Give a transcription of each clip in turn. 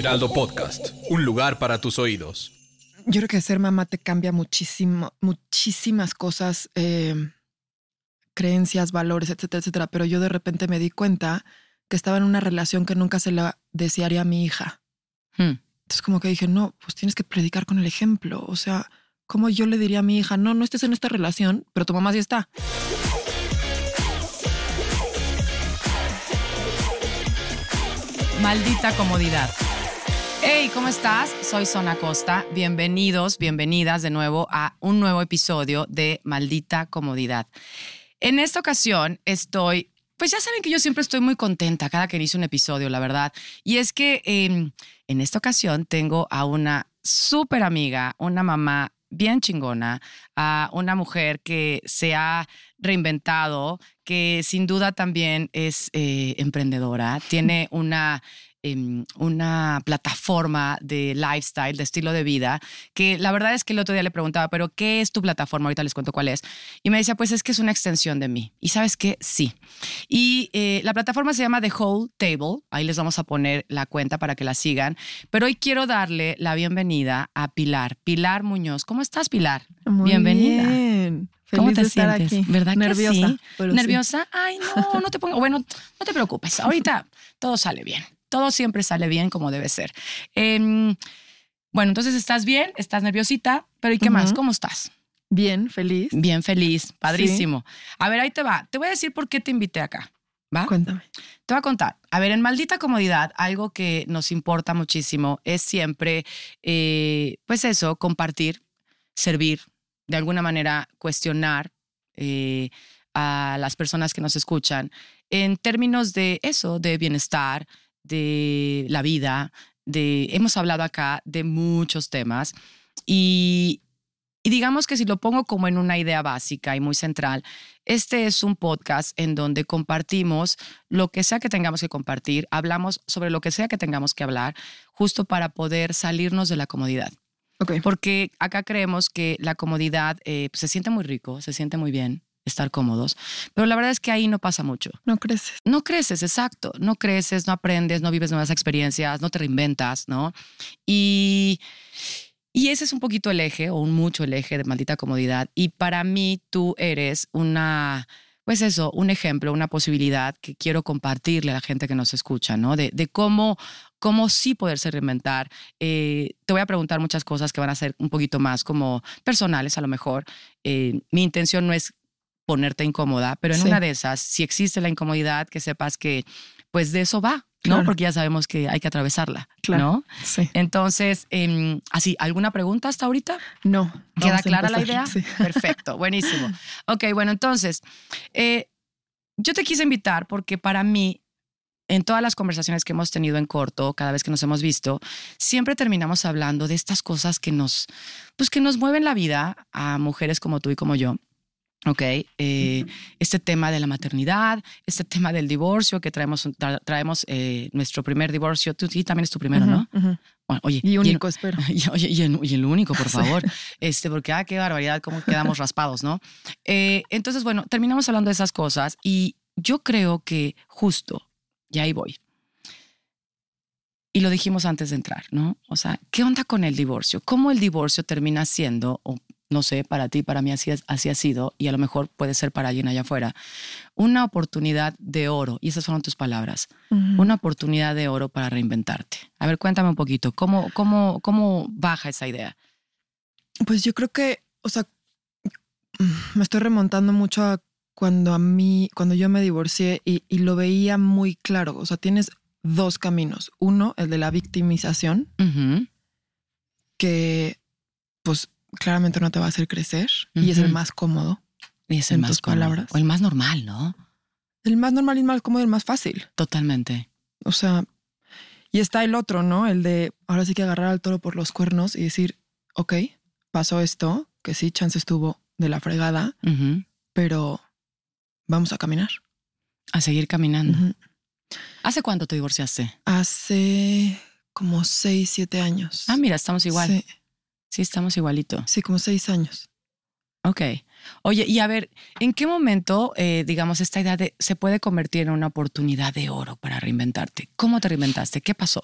Heraldo Podcast, un lugar para tus oídos. Yo creo que ser mamá te cambia muchísimo, muchísimas cosas, eh, creencias, valores, etcétera, etcétera. Pero yo de repente me di cuenta que estaba en una relación que nunca se la desearía a mi hija. Hmm. Entonces como que dije, no, pues tienes que predicar con el ejemplo. O sea, ¿cómo yo le diría a mi hija, no, no estés en esta relación, pero tu mamá sí está? Maldita comodidad. Hey, ¿cómo estás? Soy Sona Costa. Bienvenidos, bienvenidas de nuevo a un nuevo episodio de Maldita Comodidad. En esta ocasión estoy, pues ya saben que yo siempre estoy muy contenta cada que inicio un episodio, la verdad. Y es que em, en esta ocasión tengo a una súper amiga, una mamá bien chingona, a una mujer que se ha reinventado, que sin duda también es eh, emprendedora, tiene una una plataforma de lifestyle, de estilo de vida, que la verdad es que el otro día le preguntaba, pero ¿qué es tu plataforma? Ahorita les cuento cuál es. Y me decía, pues es que es una extensión de mí. Y sabes qué? Sí. Y eh, la plataforma se llama The Whole Table. Ahí les vamos a poner la cuenta para que la sigan. Pero hoy quiero darle la bienvenida a Pilar. Pilar Muñoz. ¿Cómo estás, Pilar? Muy Bienvenida. bien. ¿Cómo te sientes? aquí. ¿Verdad que Nerviosa. sí? pero sí. ¿Nerviosa? Ay, no, no te pongo. Bueno, no te preocupes. Ahorita todo sale bien. Todo siempre sale bien como debe ser. Em, bueno, entonces estás bien, estás nerviosita, pero ¿y qué más? ¿Cómo estás? Bien, feliz. Bien feliz, padrísimo. A ver, ahí te va. Te voy a decir por qué te invité acá. ¿Va? Cuéntame. Te voy a contar. A ver, en maldita comodidad, algo que nos importa muchísimo es siempre, eh, pues eso, compartir, servir, de alguna manera cuestionar eh, a las personas que nos escuchan en términos de eso, de bienestar, de la vida, de, hemos hablado acá de muchos temas y, y digamos que si lo pongo como en una idea básica y muy central, este es un podcast en donde compartimos lo que sea que tengamos que compartir, hablamos sobre lo que sea que tengamos que hablar, justo para poder salirnos de la comodidad. Ok. Porque acá creemos que la comodidad eh, pues, se siente muy rico, se siente muy bien estar cómodos, pero la verdad es que ahí no pasa mucho. No creces. No creces, exacto. No creces, no aprendes, no vives nuevas experiencias, no te reinventas, ¿no? Y, y ese es un poquito el eje, o un mucho el eje de maldita comodidad. Y para mí tú eres una, pues eso, un ejemplo, una posibilidad que quiero compartirle a la gente que nos escucha, ¿no? De, de cómo, cómo sí poderse reinventar. Eh, te voy a preguntar muchas cosas que van a ser un poquito más como personales a lo mejor. Eh, mi intención no es ponerte incómoda, pero en Sí. una de esas, si existe la incomodidad, que sepas que pues de eso va, ¿no? Claro. Porque ya sabemos que hay que atravesarla, Claro. ¿no? Sí. Entonces, em, así, ¿alguna pregunta hasta ahorita? No. ¿Queda clara la idea? Sí. Perfecto, buenísimo. Ok, bueno, entonces, eh, yo te quise invitar porque para mí, en todas las conversaciones que hemos tenido en corto, cada vez que nos hemos visto, siempre terminamos hablando de estas cosas que nos, pues que nos mueven la vida a mujeres como tú y como yo. Ok, eh, este tema de la maternidad, este tema del divorcio, que traemos, tra- traemos eh, nuestro primer divorcio, tú también es tu primero, ¿no? Bueno, oye, Y único, espero. y, oye, y el, y el único, por favor. Este, porque, ah, qué barbaridad, cómo quedamos raspados, ¿no? Eh, entonces, bueno, terminamos hablando de esas cosas y yo creo que justo, y ahí voy. Y lo dijimos antes de entrar, ¿no? O sea, ¿qué onda con el divorcio? ¿Cómo el divorcio termina siendo, o no sé, para ti, para mí así, así ha sido, y a lo mejor puede ser para alguien allá afuera, una oportunidad de oro, y esas fueron tus palabras, una oportunidad de oro para reinventarte. A ver, cuéntame un poquito, ¿cómo, cómo, cómo baja esa idea? Pues yo creo que, o sea, me estoy remontando mucho a cuando a mí, cuando yo me divorcié y, y lo veía muy claro. O sea, tienes dos caminos. Uno, el de la victimización, que pues claramente no te va a hacer crecer y es el más cómodo. Y es el En más tus cómodo, palabras. O el más normal, ¿no? El más normal y el más cómodo y el más fácil. Totalmente. O sea, y está el otro, ¿no? El de ahora sí que agarrar al toro por los cuernos y decir, ok, pasó esto, que sí, chance estuvo de la fregada, pero vamos a caminar. A seguir caminando. ¿Hace cuánto te divorciaste? Hace como seis, siete años. Ah, mira, estamos igual. Sí, Sí, estamos igualito. sí, como seis años. Ok. Oye, y a ver, ¿en qué momento, eh, digamos, esta idea de, se puede convertir en una oportunidad de oro para reinventarte? ¿Cómo te reinventaste? ¿Qué pasó?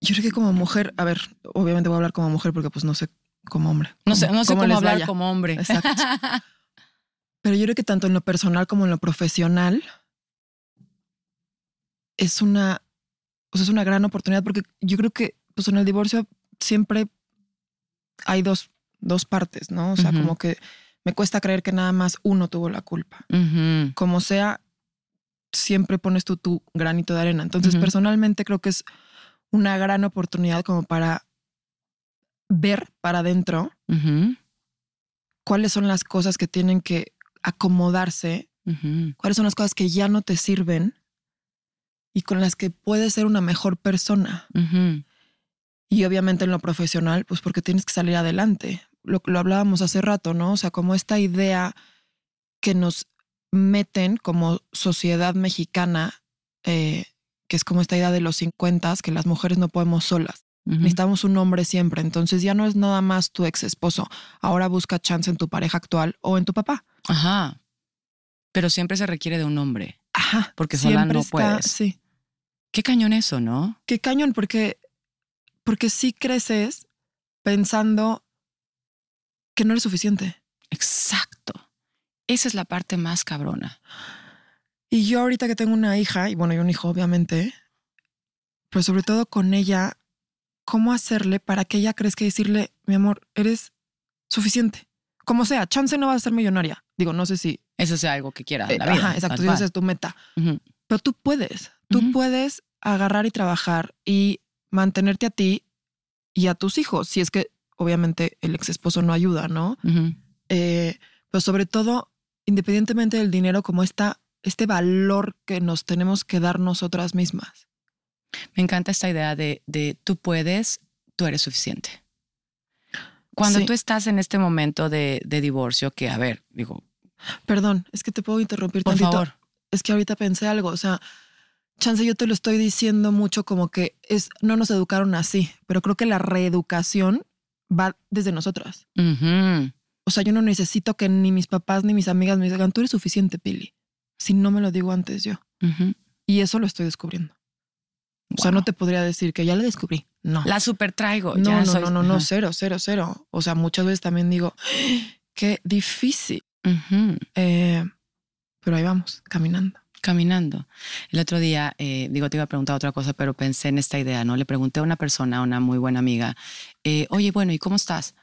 Yo creo que como mujer, a ver, obviamente voy a hablar como mujer porque pues no sé como hombre. No sé, no sé cómo, hablar vaya. como hombre. Exacto. Pero yo creo que tanto en lo personal como en lo profesional es una, o sea, es una gran oportunidad porque yo creo que pues en el divorcio siempre hay dos, dos partes, ¿no? O sea, como que me cuesta creer que nada más uno tuvo la culpa. Como sea, siempre pones tú tu granito de arena. Entonces, personalmente creo que es una gran oportunidad como para ver para adentro cuáles son las cosas que tienen que acomodarse, cuáles son las cosas que ya no te sirven y con las que puedes ser una mejor persona. Y obviamente en lo profesional, pues porque tienes que salir adelante. Lo, lo hablábamos hace rato, ¿no? O sea, como esta idea que nos meten como sociedad mexicana, eh, que es como esta idea de los 50, que las mujeres no podemos solas. Necesitamos un hombre siempre. Entonces ya no es nada más tu ex esposo. Ahora busca chance en tu pareja actual o en tu papá. Ajá. Pero siempre se requiere de un hombre. Ajá. Porque sola no está- puedes. Sí. Qué cañón eso, ¿no? Qué cañón, porque, porque sí creces pensando que no eres suficiente. Exacto. Esa es la parte más cabrona. Y yo ahorita que tengo una hija, y bueno, y un hijo obviamente, pero sobre todo con ella, ¿cómo hacerle para que ella crezca y decirle, mi amor, eres suficiente? Como sea, chance no vas a ser millonaria. Digo, no sé si... Eso sea algo que quiera eh, la vida. ajá, exacto, esa es tu meta. Pero tú puedes, tú puedes agarrar y trabajar y mantenerte a ti y a tus hijos, si es que obviamente el ex esposo no ayuda, ¿no? Eh, pero sobre todo, independientemente del dinero, como esta, este valor que nos tenemos que dar nosotras mismas. Me encanta esta idea de, de tú puedes, tú eres suficiente. Cuando Sí. tú estás en este momento de, de divorcio, que a ver, digo, Perdón, es que te puedo interrumpir por tantito. favor. Es que ahorita pensé algo, o sea, chance yo te lo estoy diciendo mucho como que es no nos educaron así, pero creo que la reeducación va desde nosotras. O sea, yo no necesito que ni mis papás ni mis amigas me digan, tú eres suficiente, Pili. Si no me lo digo antes yo. Y eso lo estoy descubriendo. O sea, no te podría decir que ya lo descubrí. No. La super traigo. no, ya no, soy- no, no, no, cero, cero, cero. O sea, muchas veces también digo, qué difícil. Eh, pero ahí vamos, caminando. Caminando. El otro día, eh, digo, te iba a preguntar otra cosa, pero pensé en esta idea, ¿no? Le pregunté a una persona, a una muy buena amiga, eh, oye, bueno, ¿y cómo estás?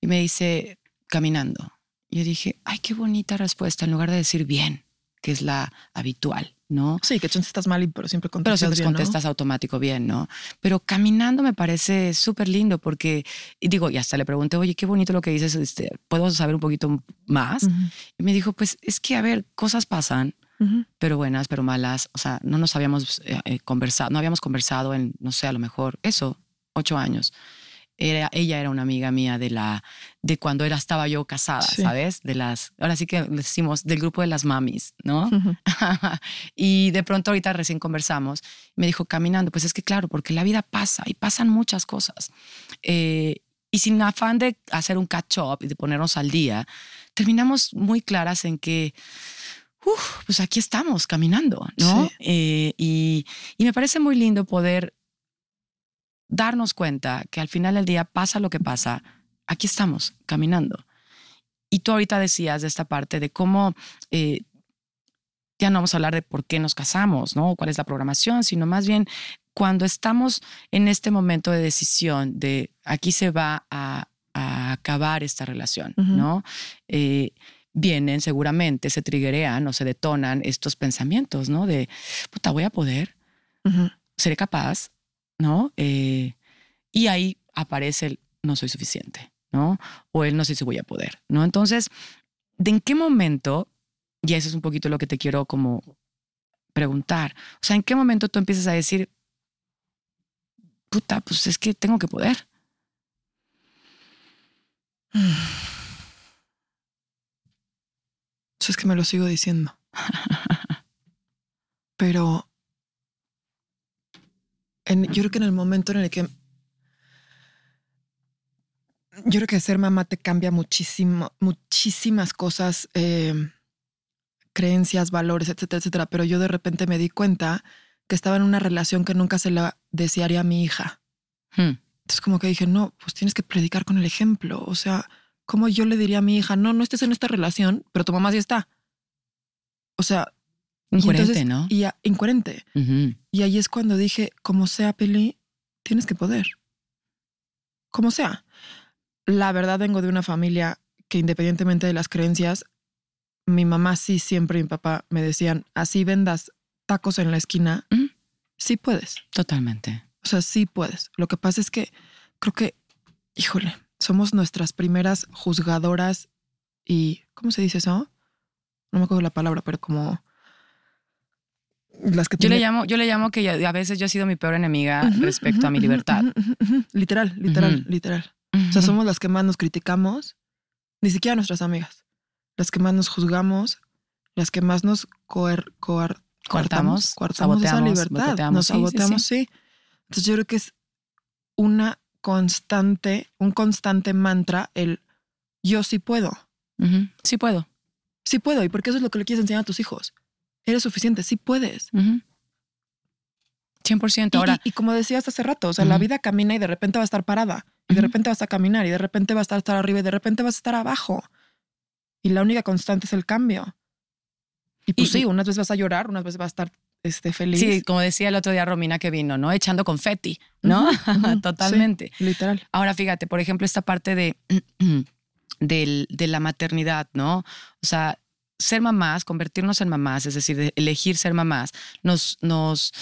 Y me dice, caminando. Y yo dije, ay, qué bonita respuesta, en lugar de decir bien, que es la habitual, ¿no? Sí, que estás mal, pero siempre Pero contestas si bien, ¿no? contestas automático bien, ¿no? Pero caminando me parece súper lindo porque, y digo, y hasta le pregunté, oye, qué bonito lo que dices, este, ¿puedo saber un poquito más? Y me dijo, pues es que, a ver, cosas pasan, pero buenas, pero malas. O sea, no nos habíamos eh, eh, conversado, no habíamos conversado en, no sé, a lo mejor eso, ocho años. Era, ella era una amiga mía de la de cuando era estaba yo casada, Sí. ¿sabes? De las, ahora sí que decimos del grupo de las mamis, ¿no? Ujú. y de pronto ahorita recién conversamos, me dijo caminando, pues es que claro, porque la vida pasa y pasan muchas cosas. Eh, y sin afán de hacer un catch up y de ponernos al día, terminamos muy claras en que, uf, pues aquí estamos caminando, ¿no? Sí. Eh, y, y me parece muy lindo poder darnos cuenta que al final del día pasa lo que pasa, aquí estamos caminando. Y tú ahorita decías de esta parte de cómo eh, ya no vamos a hablar de por qué nos casamos, ¿no? ¿Cuál es la programación? Sino más bien cuando estamos en este momento de decisión de aquí se va a, a acabar esta relación, Ujú. ¿no? Eh, vienen seguramente, se triggerean o se detonan estos pensamientos, ¿no? De, puta, voy a poder, seré capaz, ¿no? Eh, y ahí aparece el no soy suficiente, ¿no? O el no sé si voy a poder, ¿no? Entonces, ¿de en qué momento, y eso es un poquito lo que te quiero como preguntar, o sea, ¿en qué momento tú empiezas a decir, puta, pues es que tengo que poder? Eso es que me lo sigo diciendo. Pero en- yo creo que en el momento en el que yo creo que ser mamá te cambia muchísimo, muchísimas cosas, eh, creencias, valores, etcétera, etcétera. Pero yo de repente me di cuenta que estaba en una relación que nunca se la desearía a mi hija. Hmm. Entonces como que dije, no, pues tienes que predicar con el ejemplo. O sea, ¿cómo yo le diría a mi hija, no, no estés en esta relación, pero tu mamá sí está? O sea... y Incoherente, entonces- ¿no? Y a- incoherente. Y ahí es cuando dije, como sea, Peli, tienes que poder. Como sea. La verdad vengo de una familia que independientemente de las creencias, mi mamá sí siempre y mi papá me decían, así vendas tacos en la esquina, sí puedes. Totalmente. O sea, sí puedes. Lo que pasa es que creo que, híjole, somos nuestras primeras juzgadoras y, ¿cómo se dice eso? No me acuerdo la palabra, pero como las que Yo le llamo, yo le llamo que a veces yo he sido mi peor enemiga Ujú, respecto a mi libertad. Literal, literal, literal. O sea, somos las que más nos criticamos, ni siquiera nuestras amigas. Las que más nos juzgamos, las que más nos coer, coartamos esa saboteamos, libertad. Nos Sí, sí, saboteamos, sí, Entonces yo creo que es una constante, un constante mantra el yo sí puedo. Sí puedo. Sí puedo. Y porque eso es lo que le quieres enseñar a tus hijos. Eres suficiente, sí puedes. Ujú. 100%. Y- Ahora, y, y como decías hace rato, o sea, la vida camina y de repente va a estar parada, y de repente vas a caminar, y de repente vas a estar arriba, y de repente vas a estar abajo. Y la única constante es el cambio. Y pues Y- sí, unas veces vas a llorar, unas veces vas a estar este, feliz. sí, como decía el otro día Romina que vino, ¿no? Echando confeti, ¿no? Totalmente. sí, literal. Ahora, fíjate, por ejemplo, esta parte de, de la maternidad, ¿no? O sea, ser mamás, convertirnos en mamás, es decir, de elegir ser mamás, nos, nos,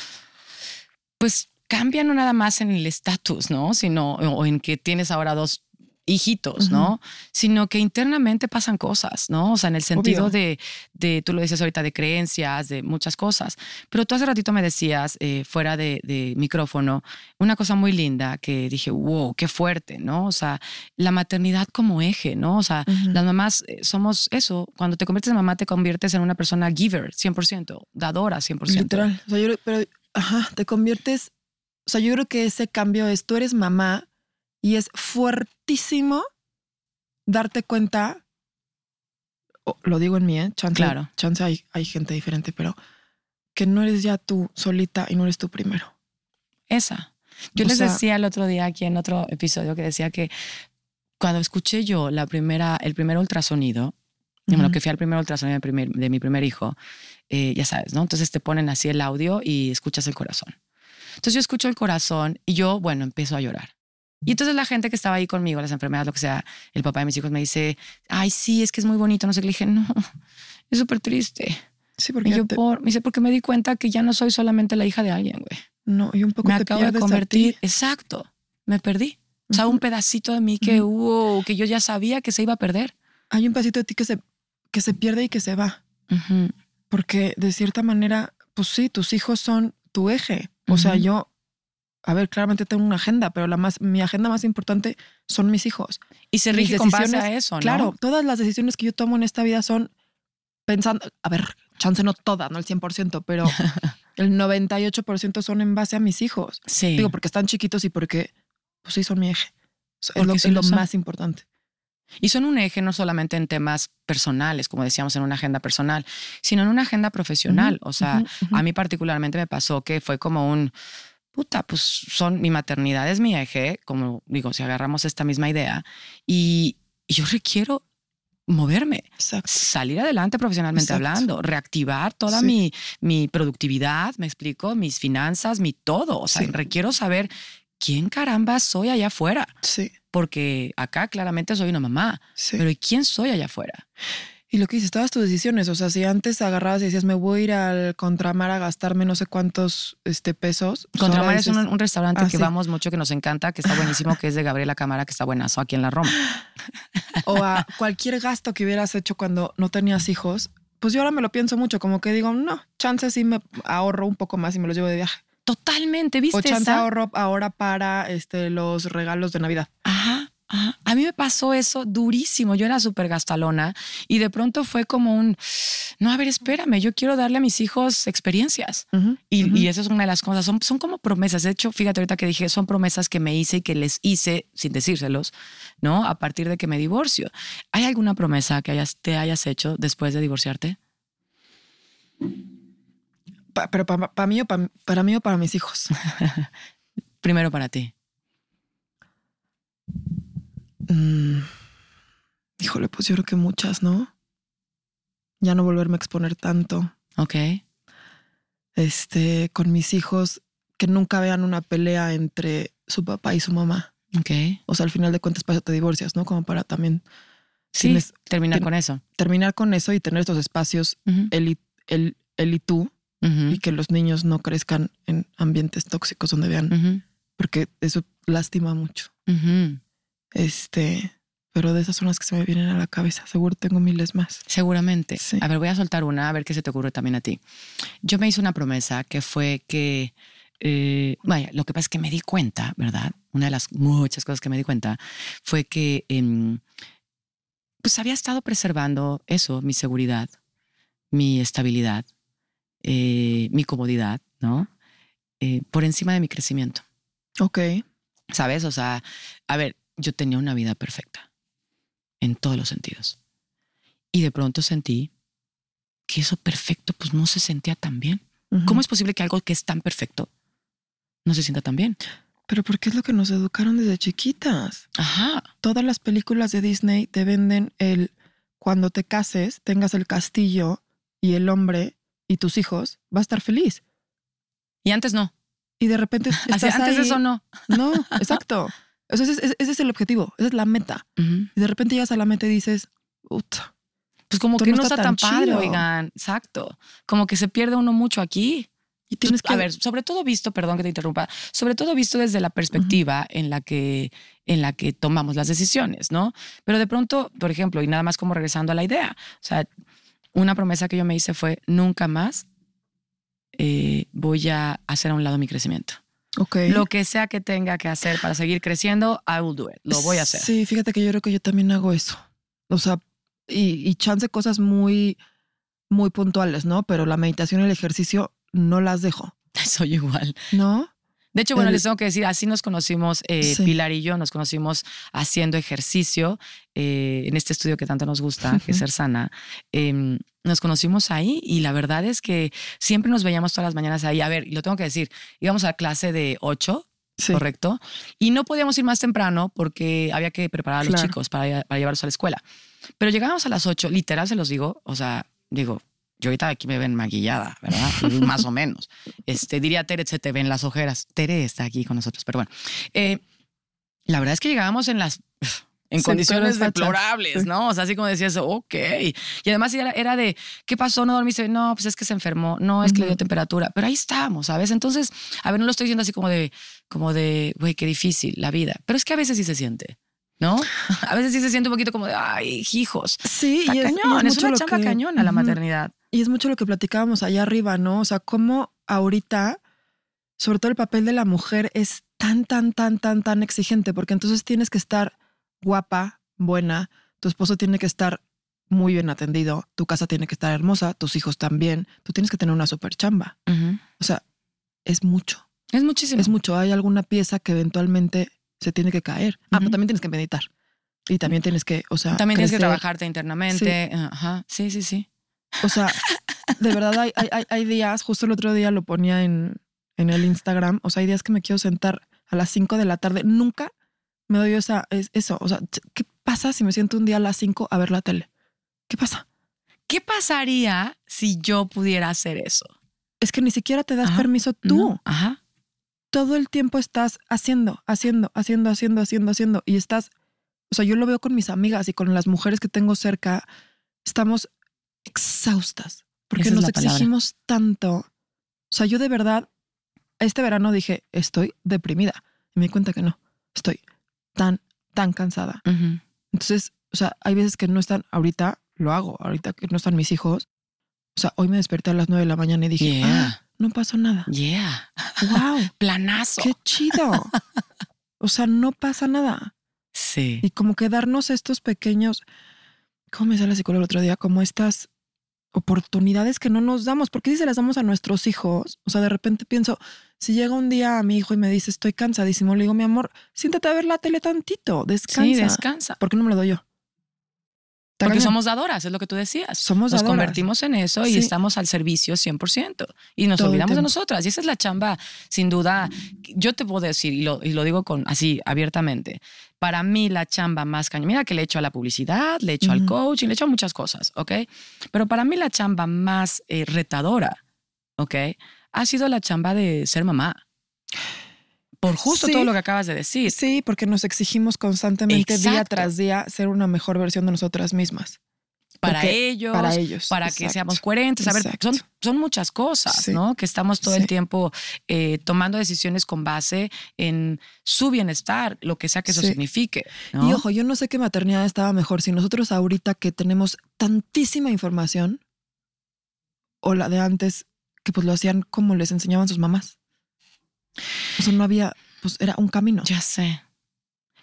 pues cambia no nada más en el estatus, ¿no? Sino, o en que tienes ahora dos hijitos, ¿no? Sino que internamente pasan cosas, ¿no? O sea, en el sentido de, de, tú lo dices ahorita, de creencias, de muchas cosas. Pero tú hace ratito me decías, eh, fuera de, de micrófono, una cosa muy linda que dije, wow, qué fuerte, ¿no? O sea, la maternidad como eje, ¿no? O sea, las mamás eh, somos eso. Cuando te conviertes en mamá, te conviertes en una persona giver, 100%, dadora, 100%. Literal. O sea, yo pero, ajá, te conviertes. O sea, yo creo que ese cambio es tú eres mamá y es fuertísimo darte cuenta. lo digo en mí, ¿eh? Chance, Claro. chance hay, hay gente diferente, pero que no eres ya tú solita y no eres tú primero. Esa. Yo O les sea- decía el otro día aquí en otro episodio que decía que cuando escuché yo la primera, el primer ultrasonido, bueno, Ujú. que fui al primer ultrasonido de, primer- de mi primer hijo, eh, ya sabes, ¿no? Entonces te ponen así el audio y escuchas el corazón. Entonces yo escucho el corazón y yo, bueno, empiezo a llorar. Y entonces la gente que estaba ahí conmigo, las enfermeras, lo que sea, el papá de mis hijos me dice, ay, sí, es que es muy bonito, no sé qué. Le dije, no, es súper triste. Sí, porque Y yo, te- por, me dice, porque me di cuenta que ya no soy solamente la hija de alguien, güey no, y un poco me te acabo de convertir. ti. Exacto, me perdí. O sea, un pedacito de mí que Ujú. hubo, que yo ya sabía que se iba a perder. Hay un pedacito de ti que se, que se pierde y que se va. Ujú. Porque de cierta manera, pues sí, tus hijos son tu eje. O sea, yo, a ver, claramente tengo una agenda, pero la más, mi agenda más importante son mis hijos. Y se rige con base a eso, ¿no? Claro, todas las decisiones que yo tomo en esta vida son pensando, a ver, chance no todas, no el 100%, pero el 98% son en base a mis hijos. Sí. Digo, porque están chiquitos y porque, pues sí, son mi eje. Es Porque lo, es lo más importante. Y son un eje no solamente en temas personales, como decíamos, en una agenda personal, sino en una agenda profesional. Ujú, o sea, ujú, ujú. a mí particularmente me pasó que fue como un, puta, pues son, mi maternidad es mi eje, como digo, si agarramos esta misma idea, y, y yo requiero moverme. Exacto. salir adelante profesionalmente Exacto. hablando, reactivar toda Sí. mi, mi productividad, me explico, mis finanzas, mi todo. O sea, Sí. requiero saber quién caramba soy allá afuera, Sí, porque acá claramente soy una mamá, sí. pero ¿y quién soy allá afuera? Y lo que dices, todas tus decisiones, o sea, si antes agarrabas y decías, me voy a ir al Contramar a gastarme no sé cuántos este, pesos. pues Contramar es un, restaurante Ah, que sí. vamos mucho, que nos encanta, que está buenísimo, que es de Gabriela Cámara, que está buenazo aquí en la Roma. O a cualquier gasto que hubieras hecho cuando no tenías hijos, pues yo ahora me lo pienso mucho, como que digo, no, chance sí me ahorro un poco más y me los llevo de viaje. Totalmente, ¿viste? O chance esa? ahorro ahora para este, los regalos de Navidad. Ajá, A mí me pasó eso durísimo. Yo era súper gastalona y de pronto fue como un, no, a ver, espérame, yo quiero darle a mis hijos experiencias. Y, ujú. y eso es una de las cosas, son, son como promesas. De hecho, fíjate ahorita que dije, son promesas que me hice y que les hice sin decírselos, ¿no? A partir de que me divorcio. ¿Hay alguna promesa que hayas, te hayas hecho después de divorciarte? Pa- pero para mí o pa- para mí o para mis hijos. Primero para ti. Mm, híjole, pues yo creo que muchas, ¿no? Ya no volverme a exponer tanto. Ok. Este, con mis hijos, que nunca vean una pelea entre su papá y su mamá. Ok. O sea, al final de cuentas, para eso te divorcias, ¿no? Como para también Sí, Tienes- terminar con eso. terminar con eso y tener estos espacios, él y, él, él y tú, y que los niños no crezcan en ambientes tóxicos donde vean, porque eso lastima mucho. Este, pero de esas son las que se me vienen a la cabeza. Seguro tengo miles más. Seguramente. Sí. A ver, voy a soltar una, a ver qué se te ocurre también a ti. Yo me hice una promesa que fue que, eh, vaya, lo que pasa es que me di cuenta, ¿verdad? Una de las muchas cosas que me di cuenta fue que, em, pues había estado preservando eso, mi seguridad, mi estabilidad, eh, mi comodidad, ¿no? Eh, por encima de mi crecimiento. Ok. ¿Sabes? O sea, a ver, yo tenía una vida perfecta en todos los sentidos. Y de pronto sentí que eso perfecto pues no se sentía tan bien. ¿Cómo es posible que algo que es tan perfecto no se sienta tan bien? Pero porque es lo que nos educaron desde chiquitas. Ajá. Todas las películas de Disney te venden el cuando te cases, tengas el castillo y el hombre y tus hijos, va a estar feliz. Y antes no. Y de repente Así, antes ahí- eso no. No, exacto. O sea, ese, es el objetivo, esa es la meta. Y de repente llegas a la meta y dices, "Uta, Pues como que no está está tan tan padre, oigan. Exacto. Como que se pierde uno mucho aquí. y tienes que a ver, sobre todo visto, perdón que te interrumpa, sobre todo visto desde la perspectiva en la que en la que tomamos las decisiones, ¿no? Pero de pronto, por ejemplo, y nada más como regresando a la idea, o sea, una promesa que yo me hice fue nunca más eh, voy a hacer a un lado mi crecimiento. Ok. Lo que sea que tenga que hacer para seguir creciendo, I will do it. Lo voy a hacer. Sí, fíjate que yo creo que yo también hago eso. O sea, y, y chance cosas muy, muy puntuales, ¿no? Pero la meditación y el ejercicio no las dejo, Soy igual. ¿no? De hecho, bueno, El- les tengo que decir, así nos conocimos, eh, Sí. Pilar y yo, nos conocimos haciendo ejercicio eh, en este estudio que tanto nos gusta, que es Ujú. Ser Sana. Em, nos conocimos ahí y la verdad es que siempre nos veíamos todas las mañanas ahí. A ver, lo tengo que decir, íbamos a clase de 8, Sí. correcto, y no podíamos ir más temprano porque había que preparar a los Claro. chicos para, para llevarlos a la escuela. Pero llegábamos a las 8, literal se los digo, o sea, digo, yo ahorita aquí me ven maquillada, ¿verdad? Más o menos. Este, diría Tere, se te ven las ojeras. Tere está aquí con nosotros, pero bueno. Eh, la verdad es que llegábamos en las... En condiciones deplorables. ¿no? O sea, así como decías, ok. Y además era, era de, ¿qué pasó? ¿No dormiste? No, pues es que se enfermó. No, es que le dio temperatura. Pero ahí estábamos, ¿sabes? Entonces, a ver, no lo estoy diciendo así como de, como de, güey, qué difícil la vida. Pero es que a veces sí se siente, ¿no? A veces sí se siente un poquito como de, ay, hijos. Sí, y es, y cañón, es, mucho una chamba que- cañona la Ujú. maternidad. Y es mucho lo que platicábamos allá arriba, ¿no? O sea, cómo ahorita, sobre todo el papel de la mujer es tan, tan, tan, tan, tan exigente, porque entonces tienes que estar guapa, buena, tu esposo tiene que estar muy bien atendido, tu casa tiene que estar hermosa, tus hijos también, tú tienes que tener una super chamba. O sea, es mucho, Es muchísimo. es mucho. Hay alguna pieza que eventualmente se tiene que caer. Ah, pero también tienes que meditar. Y también tienes que, o sea, También tienes que trabajarte internamente. Ajá. Sí, sí, sí. O sea, de verdad hay, hay, hay- hay días, justo el otro día lo ponía en, en el Instagram, o sea, hay días que me quiero sentar a las 5 de la tarde. Nunca me doy esa, es, eso. O sea, ¿qué pasa si me siento un día a las 5 a ver la tele? ¿Qué pasa? ¿Qué pasaría si yo pudiera hacer eso? Es que ni siquiera te das Ajá. permiso tú. ¿No? Ajá. Todo el tiempo estás haciendo, haciendo, haciendo, haciendo, haciendo, haciendo. Y estás, o sea, yo lo veo con mis amigas y con las mujeres que tengo cerca. Estamos exhaustas porque Esa nos palabra. exigimos tanto. O sea, yo de verdad, este verano dije, estoy deprimida. Y me di cuenta que no, estoy tan, tan cansada. Entonces, o sea, hay veces que no están, ahorita lo hago, ahorita que no están mis hijos. O sea, hoy me desperté a las 9 de la mañana y dije, Yeah. ah, no pasó nada. Yeah. ¡Wow! Planazo. ¡Qué chido! O sea, no pasa nada. Sí. Y como que darnos estos pequeños, ¿cómo me decía la psicóloga el otro día? Como estas oportunidades que no nos damos. porque si se las damos a nuestros hijos? O sea, de repente pienso, si llega un día a mi hijo y me dice, estoy cansadísimo, le digo, mi amor, siéntate a ver la tele tantito, descansa. Sí, descansa. ¿Por qué no me lo doy yo? Porque cañón. somos dadoras, es lo que tú decías. Somos Nos dadoras. convertimos en eso y Sí. estamos al servicio 100%. Y nos Todo olvidamos de nosotras. Y esa es la chamba, sin duda. Yo te puedo decir, y lo, y lo digo con, así abiertamente, para mí la chamba más cañón, mira que le echo a la publicidad, le echo al Ujú. coaching, le echo a muchas cosas, ¿ok? Pero para mí la chamba más eh, retadora, ¿ok? Ha sido la chamba de ser mamá. Por justo Sí. todo lo que acabas de decir. Sí, porque nos exigimos constantemente día tras día ser una mejor versión de nosotras mismas. Para Porque- ellos, para ellos, para que seamos coherentes. A ver, Exacto. son, son muchas cosas, Sí. ¿no? Que estamos todo el tiempo eh, tomando decisiones con base en su bienestar, lo que sea que eso Sí. signifique. ¿no? Y ojo, yo no sé qué maternidad estaba mejor, si nosotros ahorita que tenemos tantísima información o la de antes que pues lo hacían como les enseñaban sus mamás. O sea, no había, pues era un camino. Ya sé.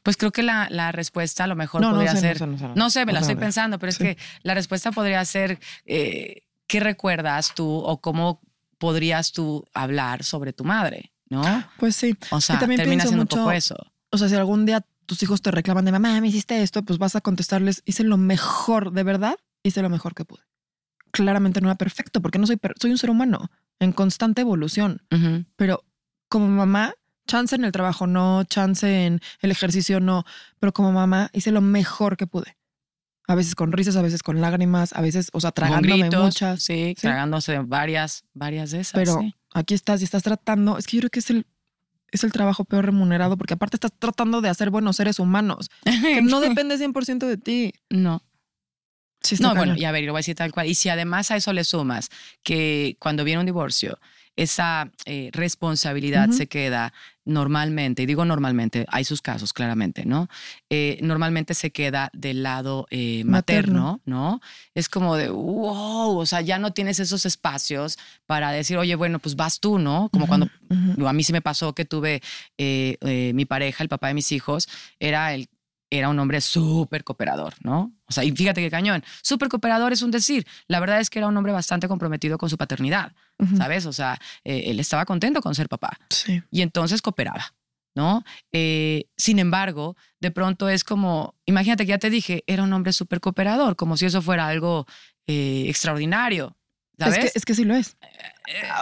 Pues creo que la, la respuesta a lo mejor No, no podría no ser. sé, no sé, no No sé, me la estoy pensando, pero es Sí. que la respuesta podría ser: eh, ¿qué recuerdas tú o cómo podrías tú hablar sobre tu madre? ¿No? Pues sí. O sea, también termina siendo mucho- un poco eso. O sea, si algún día tus hijos te reclaman de mamá, me hiciste esto, pues vas a contestarles, hice lo mejor, de verdad, hice lo mejor que pude. Claramente no era perfecto, porque no soy, soy un ser humano en constante evolución. Pero como mamá, chance en el trabajo no, chance en el ejercicio no, pero como mamá hice lo mejor que pude. A veces con risas, a veces con lágrimas, a veces, o sea, tragándome gritos, muchas. Sí, Sí. tragándose varias, varias de esas. pero sí. aquí estás y estás tratando. Es que yo creo que es el, es el trabajo peor remunerado porque aparte estás tratando de hacer buenos seres humanos. Que no depende 100% de ti. no. Sí, No, bueno, y a ver, y lo voy a decir tal cual. Y si además a eso le sumas que cuando viene un divorcio, esa eh, responsabilidad se queda normalmente, y digo normalmente, hay sus casos claramente, ¿no? Eh, normalmente se queda del lado eh, materno, Materno. ¿no? Es como de, wow, o sea, ya no tienes esos espacios para decir, oye, bueno, pues vas tú, ¿no? Como cuando Ujú, ujú. a mí sí me pasó que tuve eh, eh, mi pareja, el papá de mis hijos, era el era un hombre súper cooperador, ¿no? O sea, y fíjate qué cañón. Súper cooperador es un decir. La verdad es que era un hombre bastante comprometido con su paternidad, Ujú. ¿sabes? O sea, eh, él estaba contento con ser papá Sí. y entonces cooperaba, ¿no? Eh, sin embargo, de pronto es como, imagínate que ya te dije, era un hombre súper cooperador, como si eso fuera algo eh, extraordinario, ¿sabes? Es que, es que sí lo es.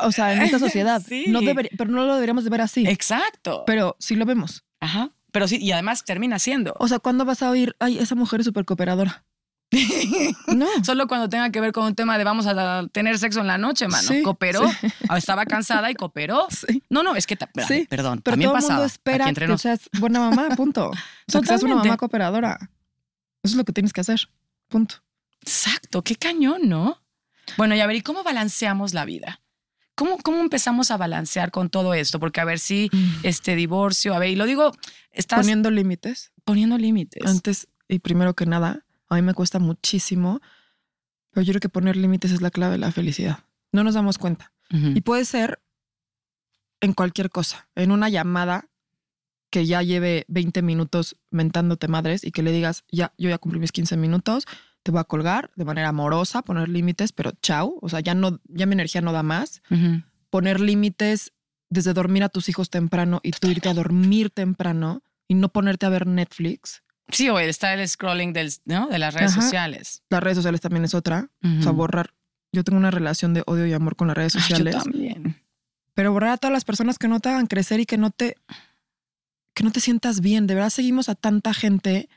O sea, en esta sociedad. Sí. No debería, pero no lo deberíamos de ver así. Exacto. Pero sí lo vemos. Ajá. Pero sí, y además termina siendo. O sea, ¿cuándo vas a oír, ay, esa mujer es súper cooperadora? No. Solo cuando tenga que ver con un tema de vamos a tener sexo en la noche, mano. Sí, cooperó. sí. Ah, Estaba cansada y cooperó. Sí. No, no, es que, perdón, Pero también todo el mundo espera que nos. seas buena mamá, punto. O sea, que seas una mamá cooperadora. Eso es lo que tienes que hacer. Punto. Exacto, qué cañón, ¿no? Bueno, y a ver, ¿y cómo balanceamos la vida? ¿Cómo, ¿Cómo empezamos a balancear con todo esto? Porque a ver si este divorcio, a ver, y lo digo, estás Poniendo límites. poniendo límites. Antes y primero que nada, a mí me cuesta muchísimo, pero yo creo que poner límites es la clave de la felicidad. No nos damos cuenta. Y puede ser en cualquier cosa, en una llamada que ya lleve 20 minutos mentándote madres y que le digas, ya, yo ya cumplí mis 15 minutos, te voy a colgar de manera amorosa, poner límites, pero chao, o sea, ya no, ya mi energía no da más. Poner límites desde dormir a tus hijos temprano y tú irte a dormir temprano y no ponerte a ver Netflix. Sí, o está el scrolling del, ¿no? de las redes Ajá. sociales. Las redes sociales también es otra. O sea, borrar. Yo tengo una relación de odio y amor con las redes Ay, yo sociales. también. pero borrar a todas las personas que no te hagan crecer y que no te que no te sientas bien. De verdad seguimos a tanta gente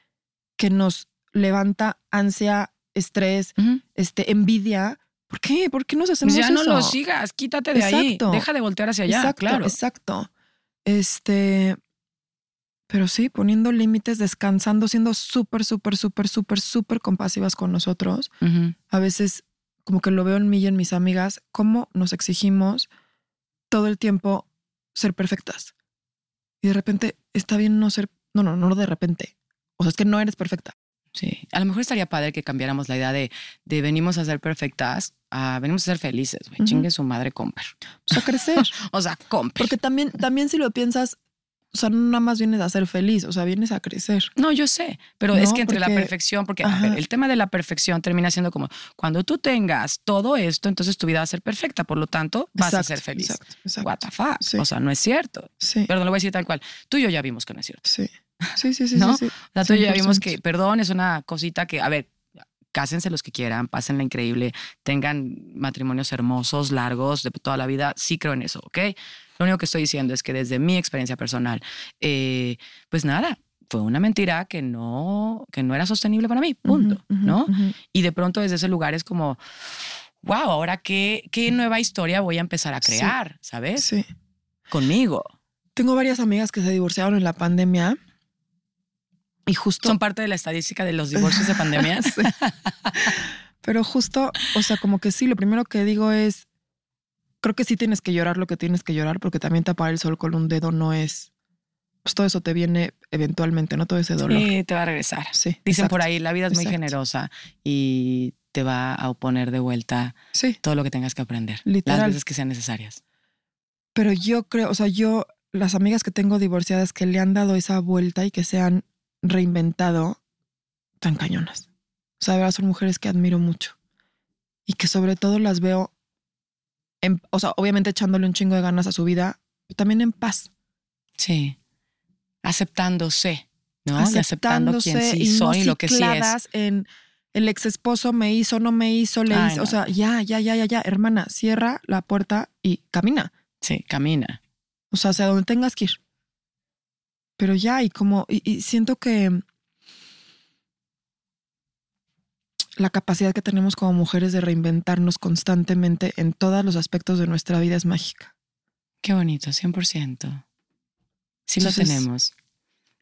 que nos levanta ansia, estrés, este, envidia. ¿Por qué? ¿Por qué nos hacemos ya no eso? lo sigas, quítate de ahí. Exacto. Deja de voltear hacia allá, exacto, claro. exacto. Este, pero sí, poniendo límites, descansando, siendo súper, súper, súper, súper, súper compasivas con nosotros. A veces como que lo veo en mí y en mis amigas, cómo nos exigimos todo el tiempo ser perfectas. Y de repente está bien no ser, no, no, no de repente. O sea, es que no eres perfecta. Sí, a lo mejor estaría padre que cambiáramos la idea de, de venimos a ser perfectas a venimos a ser felices, güey. Chingue su madre, comper. O sea, crecer. O sea, comper. Porque también, también si lo piensas, o sea, no nada más vienes a ser feliz, o sea, vienes a crecer. No, yo sé, pero No, es que entre la perfección, porque a Ajá. ver, el tema de la perfección termina siendo como cuando tú tengas todo esto, entonces tu vida va a ser perfecta, por lo tanto vas a ser feliz. Exacto, exacto. What the fuck? Sí. O sea, no es cierto. Sí, Perdón, lo voy a decir tal cual. Tú y yo ya vimos que no es cierto. sí. Sí, sí, sí, ¿No? sí, sí. O sea, tú y yo ya vimos 100%. que perdón es una cosita que, a ver, cásense los que quieran, pásenla increíble, tengan matrimonios hermosos, largos, de toda la vida. Sí creo en eso, ¿ok? Lo único que estoy diciendo es que desde mi experiencia personal, eh, pues nada, fue una mentira que no, que no era sostenible para mí, punto, ¿no? Y de pronto desde ese lugar es como, wow, ahora qué, qué nueva historia voy a empezar a crear, ¿sabes? Sí. Conmigo. Tengo varias amigas que se divorciaron en la pandemia y justo... Son parte de la estadística de los divorcios de pandemias. Pero justo, o sea, como que sí, lo primero que digo es, creo que sí tienes que llorar lo que tienes que llorar, porque también tapar el sol con un dedo no es, pues todo eso te viene eventualmente, ¿no? Todo ese dolor. Sí, te va a regresar. Sí. Dicen por ahí, la vida es muy generosa y te va a oponer de vuelta sí. todo lo que tengas que aprender. Literal. Las veces que sean necesarias. Pero yo creo, o sea, yo, las amigas que tengo divorciadas que le han dado esa vuelta y que se han reinventado, tan cañonas. O sea, de verdad son mujeres que admiro mucho y que sobre todo las veo, en, o sea, obviamente echándole un chingo de ganas a su vida, pero también en paz. Sí. Aceptándose, ¿no? Aceptándose y aceptando quién sí y soy y lo que sí es. en el ex esposo me hizo, no me hizo, le hizo. O sea, ya, ya, ya, ya, ya, hermana, cierra la puerta y camina. Sí, camina. O sea, hacia donde tengas que ir. Pero ya, y como, y, siento que la capacidad que tenemos como mujeres de reinventarnos constantemente en todos los aspectos de nuestra vida es mágica. Qué bonito, 100%. Sí lo tenemos.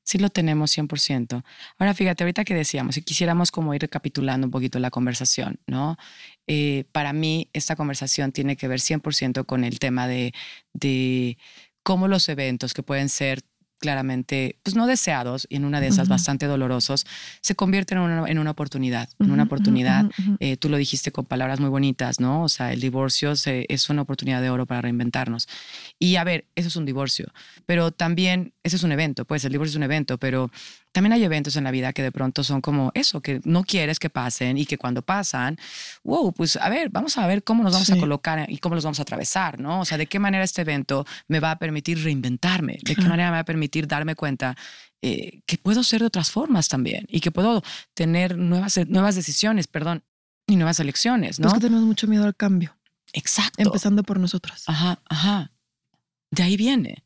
Sí lo tenemos 100%. Ahora fíjate, ahorita que decíamos, si quisiéramos como ir recapitulando un poquito la conversación, ¿no? Eh, para mí esta conversación tiene que ver 100% con el tema de, de cómo los eventos que pueden ser claramente, pues no deseados y en una de esas bastante dolorosos, se convierten en una, en una oportunidad, en una oportunidad. Eh, tú lo dijiste con palabras muy bonitas, ¿no? O sea, el divorcio es una oportunidad de oro para reinventarnos. Y a ver, eso es un divorcio, pero también, ese es un evento, pues el divorcio es un evento, pero también hay eventos en la vida que de pronto son como eso, que no quieres que pasen y que cuando pasan, wow, pues a ver, vamos a ver cómo nos vamos a colocar y cómo los vamos a atravesar, ¿no? O sea, de qué manera este evento me va a permitir reinventarme, de qué manera me va a permitir darme cuenta eh, que puedo ser de otras formas también y que puedo tener nuevas, nuevas decisiones, perdón, y nuevas elecciones, ¿no? Es que tenemos mucho miedo al cambio. Exacto. Empezando por nosotros. Ajá, ajá. De ahí viene.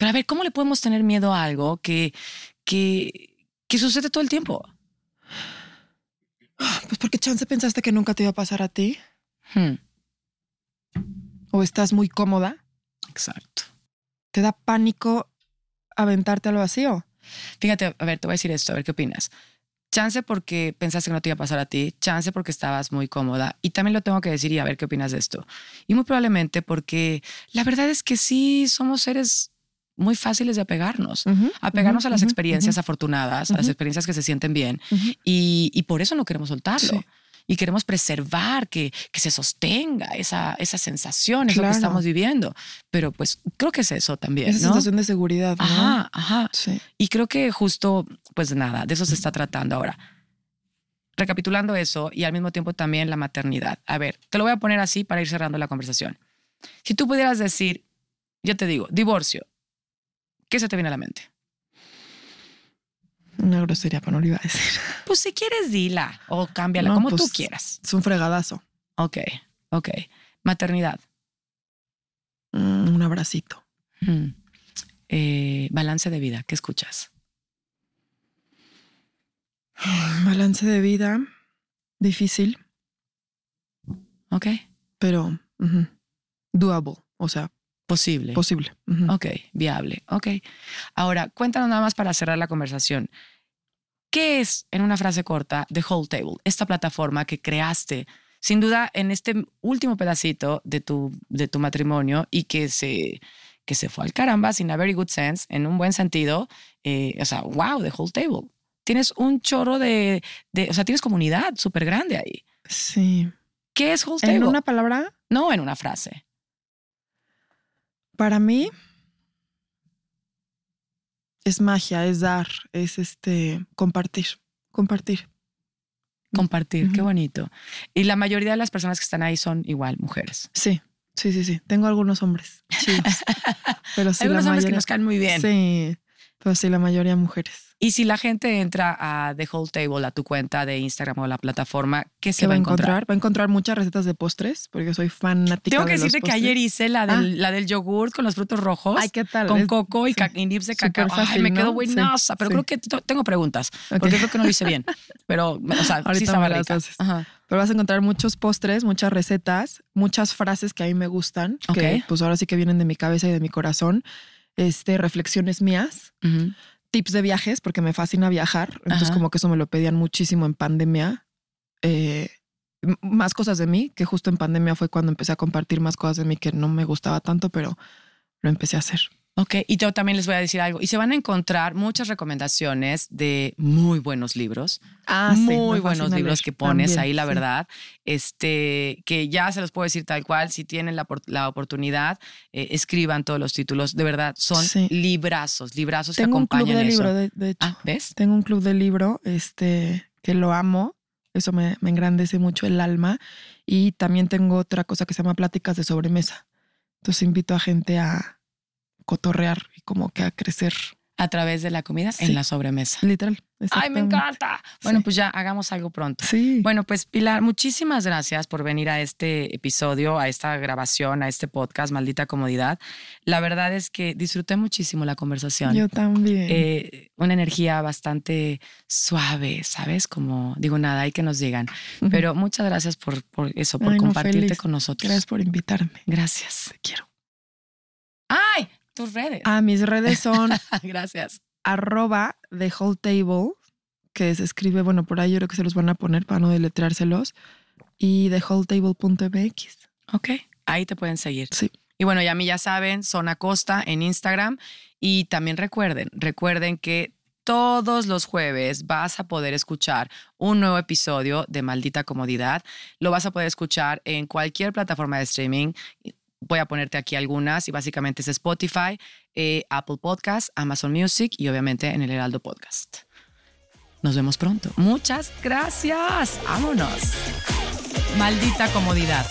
Pero a ver, ¿cómo le podemos tener miedo a algo que, que, que sucede todo el tiempo? Pues porque chance pensaste que nunca te iba a pasar a ti. Hmm. O estás muy cómoda. Exacto. ¿Te da pánico aventarte al vacío? Fíjate, a ver, te voy a decir esto, a ver qué opinas. Chance porque pensaste que no te iba a pasar a ti, chance porque estabas muy cómoda. Y también lo tengo que decir y a ver qué opinas de esto. Y muy probablemente porque la verdad es que sí somos seres muy fáciles de apegarnos, apegarnos a las experiencias afortunadas, a las experiencias que se sienten bien y, por eso no queremos soltarlo. Y queremos preservar que, que se sostenga esa, esa sensación, eso que estamos viviendo. Pero pues creo que es eso también. Esa sensación de seguridad. ¿no? Ajá, ajá. Y creo que justo, pues nada, de eso se está tratando ahora recapitulando eso y al mismo tiempo también la maternidad. A ver, te lo voy a poner así para ir cerrando la conversación. Si tú pudieras decir, yo te digo, divorcio, ¿Qué se te viene a la mente? Una grosería, pero no lo iba a decir. Pues si quieres, dila o cámbiala, como tú pues, quieras. Es un fregadazo. Ok, ok. Maternidad. Mm, un abracito. Eh, balance de vida, ¿qué escuchas? Balance de vida, difícil. Ok. Pero doable, o sea, Posible. Posible. Ok, viable. Ok. Ahora, cuéntanos nada más para cerrar la conversación. ¿Qué es, en una frase corta, The Whole Table? Esta plataforma que creaste, sin duda, en este último pedacito de tu, de tu matrimonio y que se, que se fue al caramba, sin a very good sense, en un buen sentido. Eh, o sea, wow, The Whole Table. Tienes un chorro de, de o sea, tienes comunidad súper grande ahí. Sí. ¿Qué es Whole Table? ¿En una palabra? No, en una frase. Para mí es magia, es dar, es este compartir, compartir. Compartir, qué bonito. Y la mayoría de las personas que están ahí son igual mujeres. Sí, sí, sí, sí. Tengo algunos hombres. Sí. Pero sí, algunos hombres que nos caen muy bien. Sí. Pero sí, la mayoría mujeres. Y si la gente entra a The Whole Table, a tu cuenta de Instagram o la plataforma, ¿qué se ¿Qué va a encontrar? Va a encontrar muchas recetas de postres, porque soy fanática Tengo que de los decirte que postres. ayer hice la del, la del yogurt con los frutos rojos. Ay, ¿qué tal? Con coco y, sí. y nips de cacao. Súper Ay, fácil, me quedó ¿no? buenaza, Sí, pero sí. creo que tengo preguntas. Ok. Porque creo que no lo hice bien. Pero, o sea, sí Ahorita estaba me las rica. Ajá. Pero vas a encontrar muchos postres, muchas recetas, muchas frases que a mí me gustan, que Ok. pues ahora sí que vienen de mi cabeza y de mi corazón. Este, reflexiones mías, tips de viajes, porque me fascina viajar. Entonces, Ajá. como que eso me lo pedían muchísimo en pandemia. Eh, más cosas de mí, que justo en pandemia fue cuando empecé a compartir más cosas de mí que no me gustaba tanto, pero lo empecé a hacer. Ok, y yo también les voy a decir algo. Y se van a encontrar muchas recomendaciones de muy buenos libros. Ah, muy buenos libros que pones ahí, la verdad. verdad. Este, que ya se los puedo decir tal cual. Si tienen la, la oportunidad, eh, escriban todos los títulos. De verdad, son Sí. librazos, librazos que Tengo un club acompañan de eso. libro, de, de hecho. Ah, ¿ves? Tengo un club de libro este, que lo amo. Eso me, me engrandece mucho el alma. Y también tengo otra cosa que se llama pláticas de sobremesa. Entonces invito a gente a cotorrear y como que a crecer. A través de la comida Sí. en la sobremesa. Literal. ¡Ay, me encanta! Bueno, Sí. pues ya hagamos algo pronto. Sí. Bueno, pues Pilar, muchísimas gracias por venir a este episodio, a esta grabación, a este podcast, Maldita Comodidad. La verdad es que disfruté muchísimo la conversación. Yo también. Eh, una energía bastante suave, ¿sabes? Como digo, nada, hay que nos digan. Pero muchas gracias por, por eso, por Ay, compartirte con nosotros. Gracias por invitarme. Gracias. Te quiero. Tus redes. Ah, mis redes son gracias. arroba the whole table, que se escribe, bueno, por ahí yo creo que se los van a poner para no deletreárselos. Y thewholetable.mx. Ok, ahí te pueden seguir. Sí. Y bueno, ya a mí ya saben, Zona Costa en Instagram. Y también recuerden, recuerden que todos los jueves vas a poder escuchar un nuevo episodio de Maldita Comodidad. Lo vas a poder escuchar en cualquier plataforma de streaming. Voy a ponerte aquí algunas y básicamente es Spotify, eh, Apple Podcast, Amazon Music y obviamente en el Heraldo Podcast. Nos vemos pronto. Muchas gracias. Vámonos. Maldita comodidad.